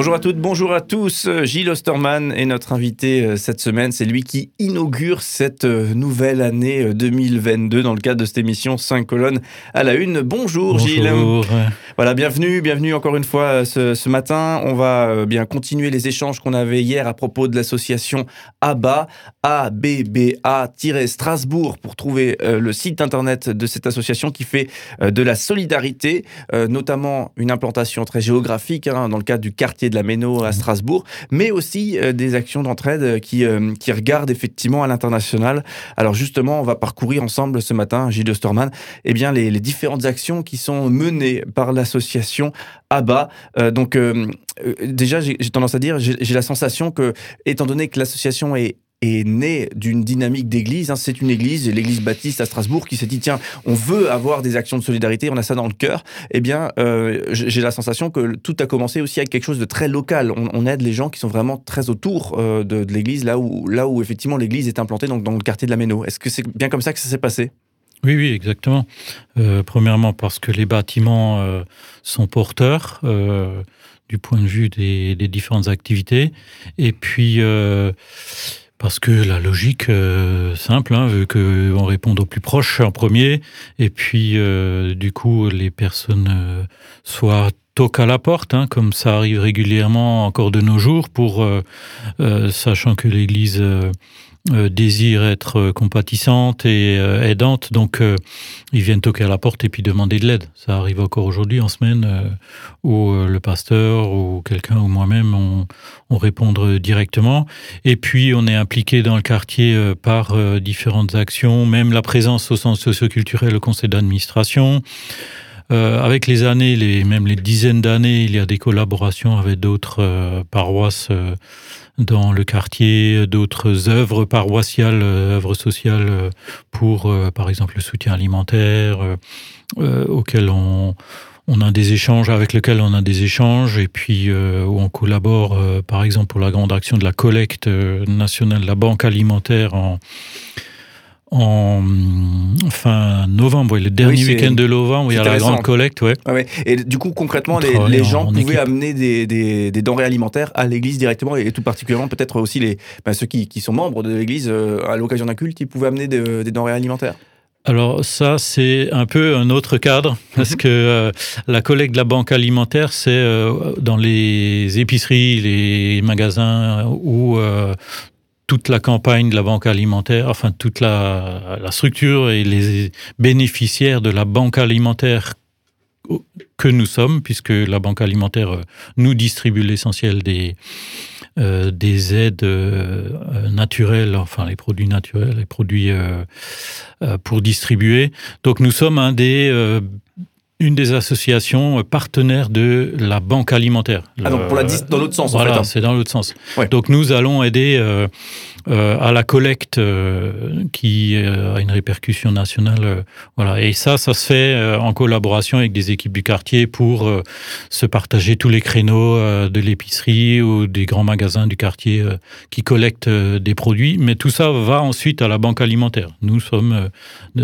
Bonjour à toutes, bonjour à tous. Gilles Osterman est notre invité euh, cette semaine. C'est lui qui inaugure cette euh, nouvelle année 2022 euh, dans le cadre de cette émission 5 colonnes à la une. Bonjour, bonjour. Gilles. Voilà, bienvenue, bienvenue encore une fois ce, ce matin. On va bien continuer les échanges qu'on avait hier à propos de l'association ABA, ABBA-Strasbourg, pour trouver le site internet de cette association qui fait de la solidarité, notamment une implantation très géographique hein, dans le cadre du quartier de la Méno à Strasbourg, mais aussi euh, des actions d'entraide qui, euh, qui regardent effectivement à l'international. Alors justement, on va parcourir ensemble ce matin, Gilles Osterman, eh bien, les, différentes actions qui sont menées par l'association ABA. Euh, donc déjà, j'ai tendance à dire, j'ai la sensation que, étant donné que l'association est est né d'une dynamique d'église. Hein. C'est une église, l'église baptiste à Strasbourg, qui s'est dit tiens, on veut avoir des actions de solidarité, on a ça dans le cœur. Eh bien, euh, j'ai la sensation que tout a commencé aussi avec quelque chose de très local. On, aide les gens qui sont vraiment très autour euh, de, l'église, là où, là où effectivement l'église est implantée, donc dans le quartier de la Méno. Est-ce que c'est bien comme ça que ça s'est passé? Oui, oui, exactement. Euh, premièrement, parce que les bâtiments sont porteurs du point de vue des différentes activités. Et puis, parce que la logique euh, simple hein, veut qu'on réponde aux plus proches en premier, et puis euh, du coup les personnes euh, soient toquent à la porte, hein, comme ça arrive régulièrement encore de nos jours, pour sachant que l'Église euh, désirent être euh, compatissante et euh, aidante, donc ils viennent toquer à la porte et puis demander de l'aide. Ça arrive encore aujourd'hui en semaine où le pasteur ou quelqu'un ou moi-même on, on répondre directement. Et puis on est impliqué dans le quartier par différentes actions, même la présence au sens socioculturel, le conseil d'administration. Euh, avec les années, les, même les dizaines d'années, il y a des collaborations avec d'autres euh, paroisses euh, dans le quartier, d'autres œuvres paroissiales, œuvres sociales pour, par exemple, le soutien alimentaire, auquel on, on a des échanges avec lesquels on a des échanges et puis où on collabore par exemple pour la grande action de la collecte nationale de la banque alimentaire en en fin novembre, le dernier week-end de novembre, il y a la grande collecte. Ouais. ouais. Et du coup, concrètement, les, les, gens pouvaient amener des, des, des, denrées alimentaires à l'église directement, et tout particulièrement peut-être aussi les, ben, ceux qui, qui, sont membres de l'église, euh, à l'occasion d'un culte, ils pouvaient amener des denrées alimentaires alors ça, c'est un peu un autre cadre, parce mhm. que euh, la collecte de la banque alimentaire, c'est euh, dans les épiceries, les magasins où toute la campagne de la banque alimentaire, enfin toute la, structure et les bénéficiaires de la banque alimentaire que nous sommes, puisque la banque alimentaire euh, nous distribue l'essentiel des, euh, des aides euh, naturelles, enfin les produits naturels, les produits pour distribuer. Donc nous sommes un des une des associations partenaires de la banque alimentaire. Ah, donc pour la dans l'autre sens, voilà, en fait. Hein. c'est dans l'autre sens. Ouais. Donc nous allons aider euh, euh, à la collecte euh, qui euh, a une répercussion nationale. Euh, voilà. Et ça, ça se fait euh, en collaboration avec des équipes du quartier pour se partager tous les créneaux de l'épicerie ou des grands magasins du quartier qui collectent des produits. Mais tout ça va ensuite à la banque alimentaire. Nous sommes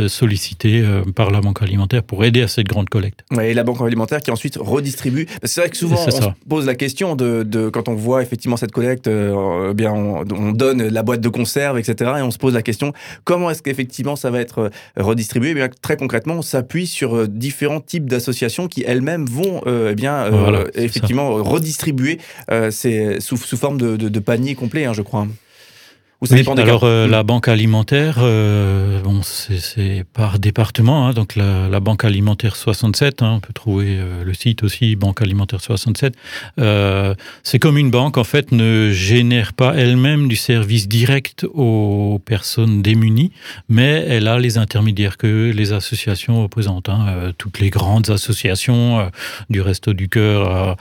sollicités par la banque alimentaire pour aider à cette grande collecte. Et la banque alimentaire qui ensuite redistribue. C'est vrai que souvent on se pose la question de, de, quand on voit effectivement cette collecte, euh, bien on, on, donne la boîte de conserve, etc. Et on se pose la question comment est-ce qu'effectivement ça va être euh, redistribué? Eh bien très concrètement, on s'appuie sur euh, différents types d'associations qui elles-mêmes vont euh, eh bien euh, voilà, effectivement redistribuer sous, sous, forme de, de, de panier complet, hein, je crois. Ou ça oui, dépend des alors euh, la banque alimentaire, euh, bon, c'est par département, hein, donc la, la, banque alimentaire 67, hein, on peut trouver euh, le site aussi, banque alimentaire 67. Euh, c'est comme une banque, en fait, ne génère pas elle-même du service direct aux personnes démunies, mais elle a les intermédiaires que les associations représentent, hein, toutes les grandes associations, du Resto du Cœur,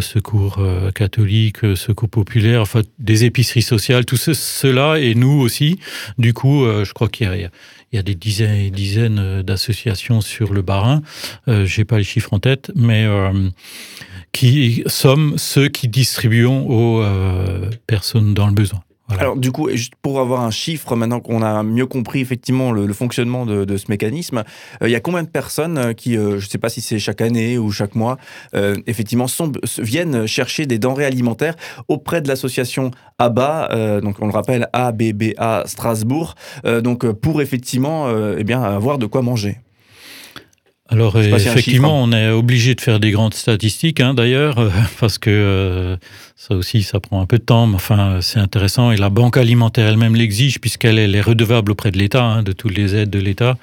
Secours catholique, Secours populaire, enfin des épiceries sociales, tout ce cela et nous aussi. Du coup, euh, je crois qu'il y, a des dizaines et dizaines euh, d'associations sur le Barin. Euh, J'ai pas les chiffres en tête, mais euh, qui sommes ceux qui distribuons aux personnes dans le besoin. Alors du coup, juste pour avoir un chiffre, maintenant qu'on a mieux compris effectivement le, fonctionnement de, ce mécanisme, il y a combien de personnes qui, je ne sais pas si c'est chaque année ou chaque mois, effectivement sont, viennent chercher des denrées alimentaires auprès de l'association ABA, donc on le rappelle ABBA Strasbourg, donc pour effectivement eh bien, avoir de quoi manger. Alors effectivement, on est obligé de faire des grandes statistiques, hein, d'ailleurs, euh, parce que euh, ça aussi, ça prend un peu de temps, mais enfin, c'est intéressant. Et la banque alimentaire elle-même l'exige, puisqu'elle est redevable auprès de l'État, hein, de toutes les aides de l'État,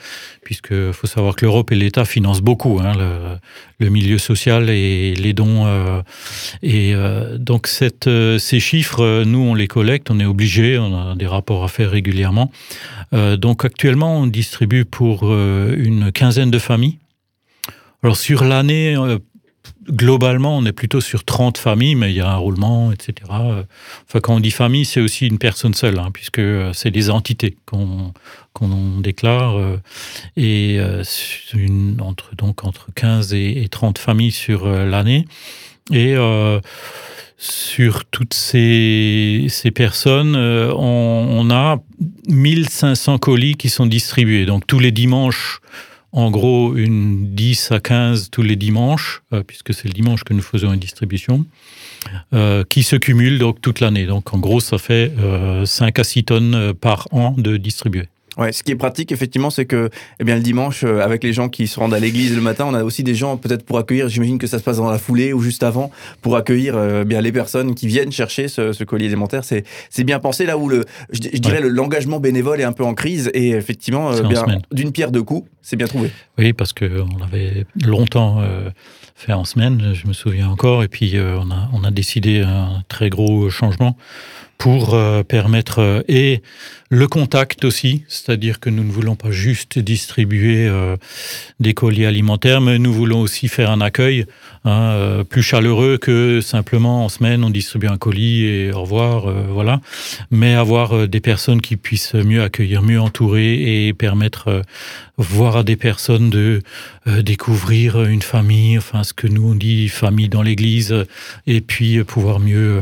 puisque faut savoir que l'Europe et l'État financent beaucoup hein, le, milieu social et les dons. Euh, et donc cette, ces chiffres, nous, on les collecte, on est obligé, on a des rapports à faire régulièrement. donc actuellement, on distribue pour une quinzaine de familles alors sur l'année, euh, globalement, on est plutôt sur 30 familles, mais il y a un roulement, etc. Enfin, quand on dit famille, c'est aussi une personne seule, hein, puisque euh, c'est des entités qu'on déclare. Euh, et une, entre, donc entre 15 et, 30 familles sur l'année. Et sur toutes ces, personnes, on, on, a 1500 colis qui sont distribués. Donc tous les dimanches, en gros une 10 à 15 tous les dimanches, euh, puisque c'est le dimanche que nous faisons une distribution, euh, qui se cumulent donc toute l'année. Donc en gros, ça fait 5 euh, à 6 tonnes par an de distribuer. Ouais, ce qui est pratique, effectivement, c'est que eh bien, le dimanche, euh, avec les gens qui se rendent à l'église le matin, on a aussi des gens peut-être pour accueillir, j'imagine que ça se passe dans la foulée ou juste avant, pour accueillir euh, bien les personnes qui viennent chercher ce, ce colis élémentaire. C'est, c'est bien pensé. Là où le, je, dirais l'engagement bénévole est un peu en crise et effectivement, euh, bien, d'une pierre deux coups, c'est bien trouvé. Oui, parce qu'on avait longtemps fait en semaine, je me souviens encore, et puis on, a, on a décidé un très gros changement pour permettre et le contact aussi, c'est-à-dire que nous ne voulons pas juste distribuer euh, des colis alimentaires, mais nous voulons aussi faire un accueil hein, euh, plus chaleureux que simplement en semaine on distribue un colis et au revoir, euh, voilà. Mais avoir des personnes qui puissent mieux accueillir, mieux entourer et permettre voir à des personnes de découvrir une famille, enfin ce que nous on dit famille dans l'Église, et puis pouvoir mieux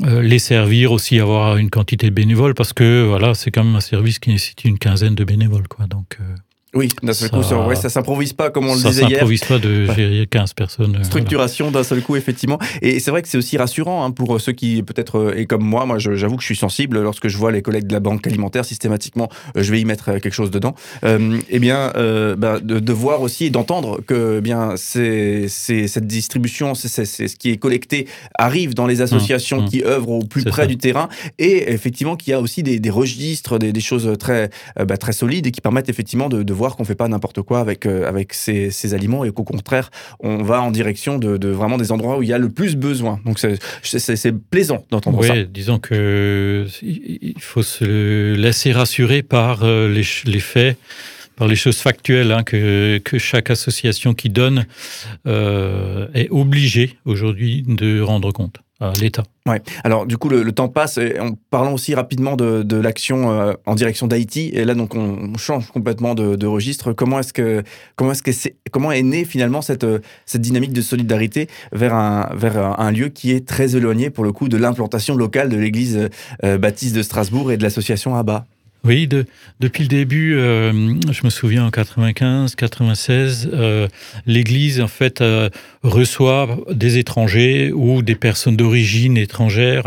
les servir aussi, avoir une quantité de bénévoles, parce que voilà c'est quand même un service qui nécessite une quinzaine de bénévoles. Quoi. Donc, euh, oui, d'un seul coup, ça, ouais, ça s'improvise pas comme on le disait hier. Ça s'improvise pas de gérer 15 personnes. Euh, Structuration d'un seul coup, effectivement. Et c'est vrai que c'est aussi rassurant hein, pour ceux qui, peut-être, euh, et comme moi, moi j'avoue que je suis sensible lorsque je vois les collègues de la banque alimentaire, systématiquement, je vais y mettre quelque chose dedans. Euh, eh bien, euh, ben, de, de, voir aussi et d'entendre que eh bien c'est cette distribution, c'est ce qui est collecté, arrive dans les associations mmh, mmh. qui œuvrent au plus près du terrain et effectivement qu'il y a aussi des, des registres, des, des, choses très, bah, très solides et qui permettent effectivement de, de voir qu'on fait pas n'importe quoi avec, euh, avec ces, ces, aliments et qu'au contraire, on va en direction de, de, vraiment des endroits où il y a le plus besoin. Donc c'est plaisant d'entendre oui, ça. disons que il faut se laisser rassurer par euh, les, les faits par les choses factuelles hein, que, que, chaque association qui donne euh, est obligée aujourd'hui de rendre compte l'État. Ouais. Alors du coup le, temps passe. Et en parlant aussi rapidement de, l'action euh, en direction d'Haïti. Et là donc on, change complètement de, registre. Comment est-ce que comment est-ce que comment est née finalement cette cette dynamique de solidarité vers un vers lieu qui est très éloigné pour le coup de l'implantation locale de l'Église euh, baptiste de Strasbourg et de l'association Abba? Oui, de, depuis le début, euh, je me souviens en 95, 96, euh, l'Église en fait euh, reçoit des étrangers ou des personnes d'origine étrangère.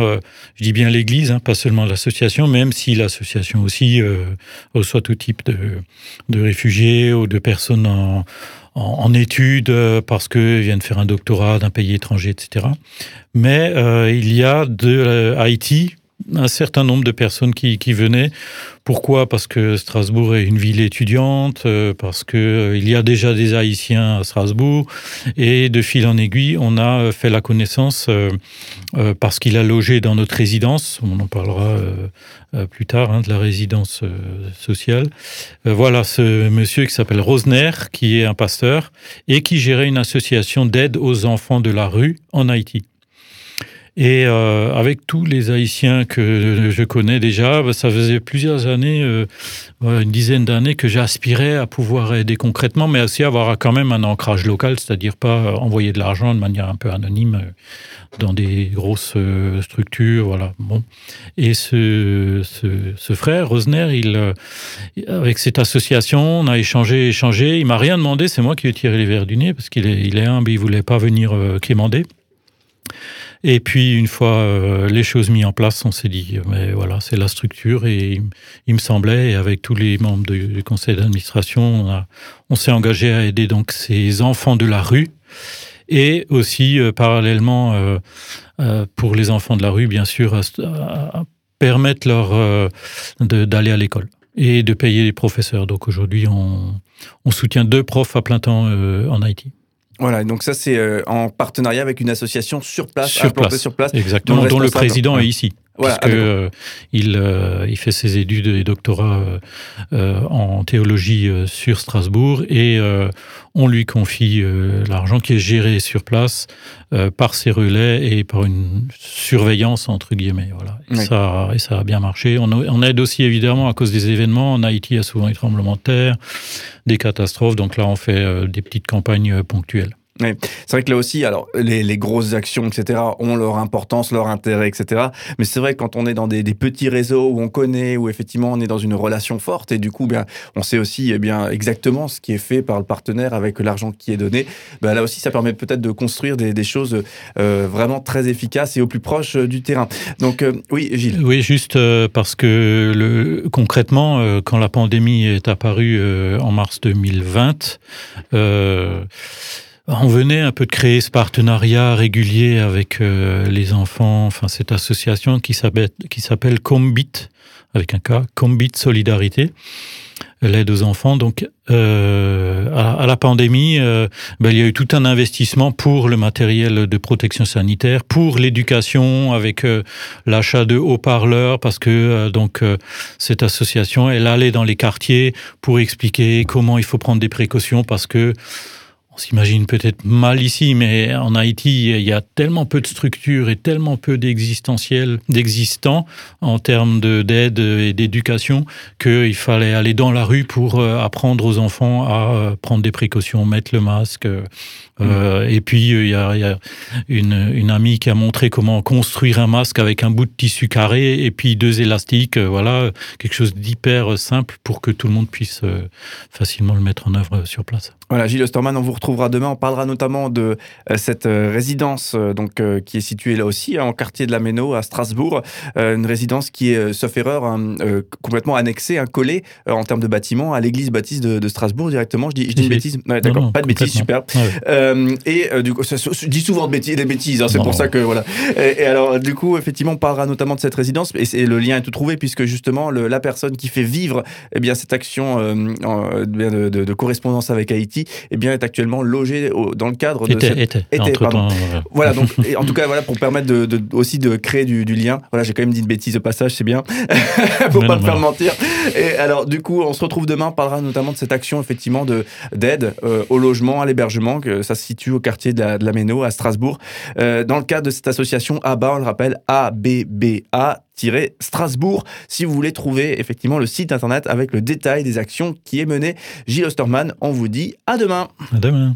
Je dis bien l'Église, hein, pas seulement l'association, même si l'association aussi reçoit tout type de, réfugiés ou de personnes en études parce qu'ils viennent faire un doctorat d'un pays étranger, etc. Mais il y a de Haïti un certain nombre de personnes qui, qui venaient. Pourquoi? Parce que Strasbourg est une ville étudiante, euh, parce que euh, il y a déjà des Haïtiens à Strasbourg, et de fil en aiguille, on a euh, fait la connaissance parce qu'il a logé dans notre résidence. On en parlera plus tard hein, de la résidence sociale. voilà ce monsieur qui s'appelle Rosner, qui est un pasteur et qui gérait une association d'aide aux enfants de la rue en Haïti. Et euh, avec tous les Haïtiens que je connais déjà, bah, ça faisait plusieurs années, euh, une dizaine d'années que j'aspirais à pouvoir aider concrètement, mais aussi avoir quand même un ancrage local, c'est-à-dire pas envoyer de l'argent de manière un peu anonyme dans des grosses structures, voilà. Bon. Et ce, ce, ce frère Rosner, il, avec cette association, on a échangé, échangé. Il m'a rien demandé, c'est moi qui ai tiré les verres du nez parce qu'il est, il est humble, il voulait pas venir quémander. Et puis, une fois euh, les choses mises en place, on s'est dit, mais voilà, c'est la structure. Et il, me semblait, et avec tous les membres du, conseil d'administration, on, on s'est engagé à aider donc ces enfants de la rue. Et aussi, euh, parallèlement, euh, pour les enfants de la rue, bien sûr, à, permettre leur d'aller à l'école et de payer les professeurs. Donc aujourd'hui, on, on, soutient deux profs à plein temps en Haïti. Voilà, donc ça c'est euh, en partenariat avec une association sur place, sur place, sur place, exactement, dont le président est ici. Voilà, parce que euh, il, euh, il fait ses études et doctorats euh, en théologie sur Strasbourg et on lui confie l'argent qui est géré sur place par ses relais et par une surveillance entre guillemets. Voilà. Et, ça, et ça a bien marché. On, on, aide aussi évidemment à cause des événements. En Haïti, il y a souvent des tremblements de terre, des catastrophes. Donc là, on fait des petites campagnes ponctuelles. C'est vrai que là aussi, alors les, grosses actions, etc., ont leur importance, leur intérêt, etc. Mais c'est vrai que quand on est dans des, petits réseaux où on connaît, où effectivement on est dans une relation forte, et du coup, bien, on sait aussi eh bien exactement ce qui est fait par le partenaire avec l'argent qui est donné. Ben, là aussi, ça permet peut-être de construire des, choses euh, vraiment très efficaces et au plus proche euh, du terrain. Donc euh, oui, Gilles. Oui, juste parce que concrètement, quand la pandémie est apparue en mars 2020 on venait un peu de créer ce partenariat régulier avec euh, les enfants, enfin cette association qui s'appelle Combit avec un K, Combit Solidarité, l'aide aux enfants. Donc euh, à, la pandémie, ben, il y a eu tout un investissement pour le matériel de protection sanitaire, pour l'éducation avec euh, l'achat de haut-parleurs, parce que euh, donc cette association, elle allait dans les quartiers pour expliquer comment il faut prendre des précautions, parce que on s'imagine peut-être mal ici, mais en Haïti, il y a tellement peu de structures et tellement peu d'existentiels, d'existants en termes d'aide et d'éducation qu'il fallait aller dans la rue pour euh, apprendre aux enfants à euh, prendre des précautions, mettre le masque. Euh, et puis, il y a, il y a une, une, amie qui a montré comment construire un masque avec un bout de tissu carré et puis deux élastiques. Voilà, quelque chose d'hyper simple pour que tout le monde puisse facilement le mettre en œuvre sur place. Voilà, Gilles Osterman, on vous retrouvera demain. On parlera notamment de euh, cette euh, résidence euh, donc, qui est située là aussi, hein, en quartier de la Méno, à Strasbourg. une résidence qui est, sauf erreur, hein, complètement annexée, hein, collée en termes de bâtiment à l'église baptiste de, de, Strasbourg directement. Je dis, je dis une bêtise ouais, D'accord, pas de bêtises, super. Ouais. et du coup, ça, je dis souvent bêtises, des bêtises, c'est pour ça que voilà. Et, et, alors, du coup, effectivement, on parlera notamment de cette résidence et, et le lien est tout trouvé puisque justement, le, la personne qui fait vivre eh bien, cette action de, de, de correspondance avec Haïti eh bien, est actuellement logé au, dans le cadre de était, cette... était, était pardon. Voilà, donc et en tout cas voilà pour permettre de, de, aussi de créer du, du lien. Voilà, j'ai quand même dit une bêtise au passage, c'est bien. Faut non, pas me faire mentir. Et alors du coup, on se retrouve demain, on parlera notamment de cette action effectivement de d'aide euh, au logement, à l'hébergement, que ça se situe au quartier de la, de Méno à Strasbourg. Euh, dans le cadre de cette association ABA, on le rappelle, ABBA Strasbourg si vous voulez trouver effectivement le site internet avec le détail des actions qui est mené. Gilles Osterman, on vous dit à demain. À demain.